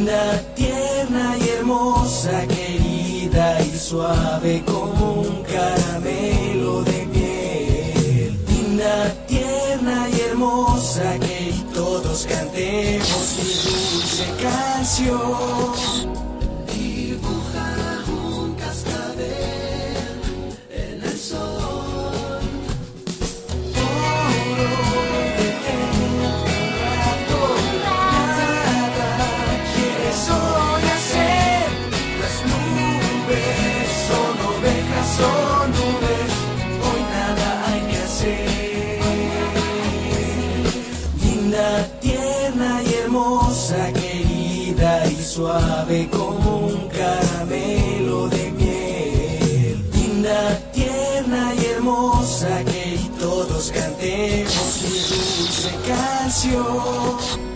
Linda, tierna y hermosa, querida y suave como un caramelo de miel. Linda, tierna y hermosa, que todos cantemos mi dulce canción. Linda, tierna y hermosa, querida y suave como un caramelo de miel. Linda, tierna y hermosa, que todos cantemos mi dulce canción.